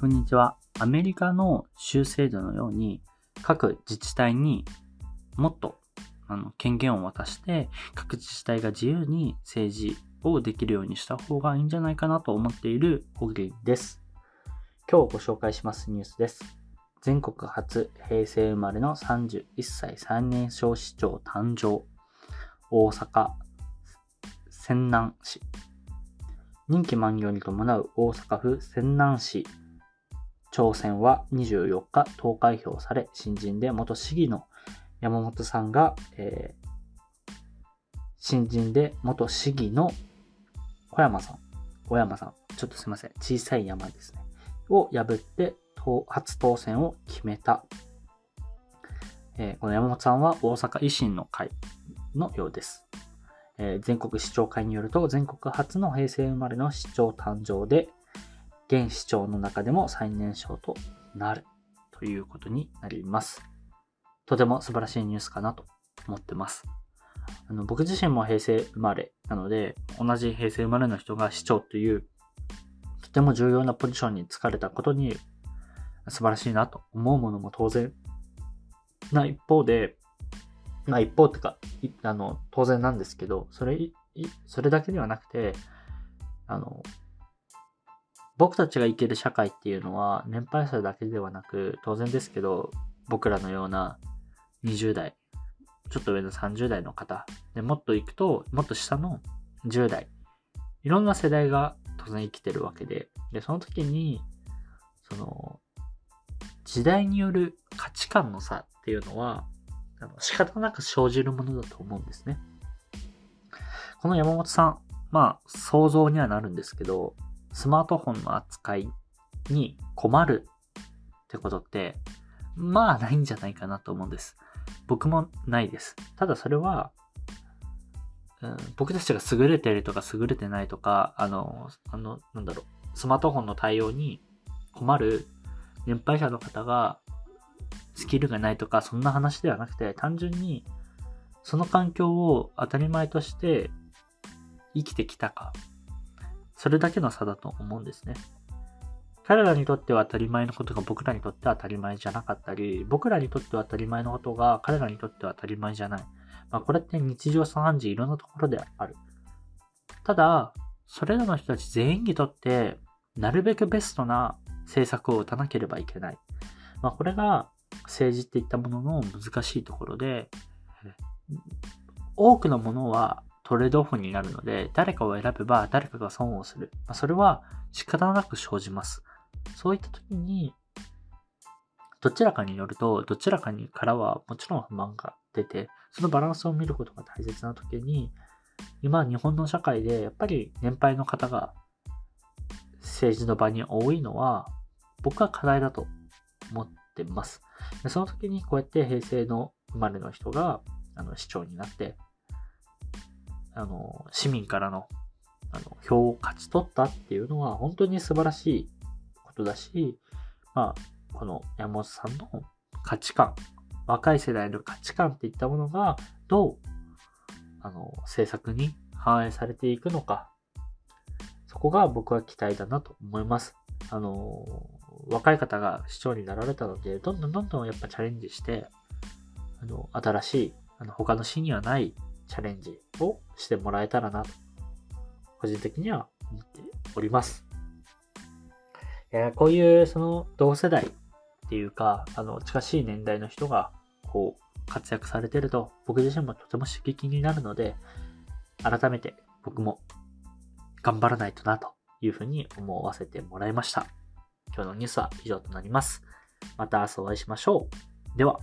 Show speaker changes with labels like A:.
A: こんにちは。アメリカの州制度のように、各自治体にもっとあの権限を渡して、各自治体が自由に政治をできるようにした方がいいんじゃないかなと思っている小栗です。今日ご紹介しますニュースです。全国初平成生まれの31歳最年少市長誕生。大阪、泉南市。任期満了に伴う大阪府泉南市挑戦は24日投開票され、新人で元市議の山本さんが、えー、新人で元市議の小山さん、小山さん、ちょっとすいません、小さい山ですね、を破って初当選を決めた。えー、この山本さんは大阪維新の会のようです。え、全国市長会によると、全国初の平成生まれの市長誕生で、現市長の中でも最年少となるということになります。とても素晴らしいニュースかなと思ってます。あの僕自身も平成生まれなので、同じ平成生まれの人が市長というとても重要なポジションに就かれたことに素晴らしいなと思うものも当然な一方で、まあ一方ってか、あの、当然なんですけど、それ、それだけではなくて、あの、僕たちが生きる社会っていうのは、年配者だけではなく、当然ですけど、僕らのような20代、ちょっと上の30代の方、でもっと行くと、もっと下の10代、いろんな世代が当然生きてるわけで、で、その時に、その、時代による価値観の差っていうのは、仕方なく生じるものだと思うんですね。この山本さん、まあ、想像にはなるんですけど、スマートフォンの扱いに困るってことって、まあないんじゃないかなと思うんです。僕もないです。ただそれは、うん、僕たちが優れてるとか優れてないとか、あの、あの、なんだろう、スマートフォンの対応に困る年配者の方がスキルがないとか、そんな話ではなくて、単純にその環境を当たり前として生きてきたかそれだけの差だと思うんですね。彼らにとっては当たり前のことが僕らにとっては当たり前じゃなかったり、僕らにとっては当たり前のことが彼らにとっては当たり前じゃない。まあ、これって日常茶飯事いろんなところである。ただ、それらの人たち全員にとって、なるべくベストな政策を打たなければいけない。まあ、これが政治っていったものの難しいところで、多くのものはトレードオフになるので、誰かを選べば誰かが損をする。まあ、それは仕方なく生じます。そういった時に、どちらかによると、どちらかにからはもちろん不満が出て、そのバランスを見ることが大切な時に、今日本の社会でやっぱり年配の方が政治の場に多いのは、僕は課題だと思ってます。その時にこうやって平成の生まれの人があの市長になって、あの、市民からの、あの、票を勝ち取ったっていうのは本当に素晴らしいことだし、まあ、この山本さんの価値観、若い世代の価値観っていったものが、どう、あの、政策に反映されていくのか、そこが僕は期待だなと思います。あの、若い方が市長になられたので、どんどんどんどんやっぱチャレンジして、あの、新しい、あの、他の市にはないチャレンジをしてもらえたらなと、個人的には思っております。えー、こういうその同世代っていうか、あの、近しい年代の人が、こう、活躍されてると、僕自身もとても刺激になるので、改めて僕も頑張らないとなというふうに思わせてもらいました。今日のニュースは以上となります。また明日お会いしましょう。では。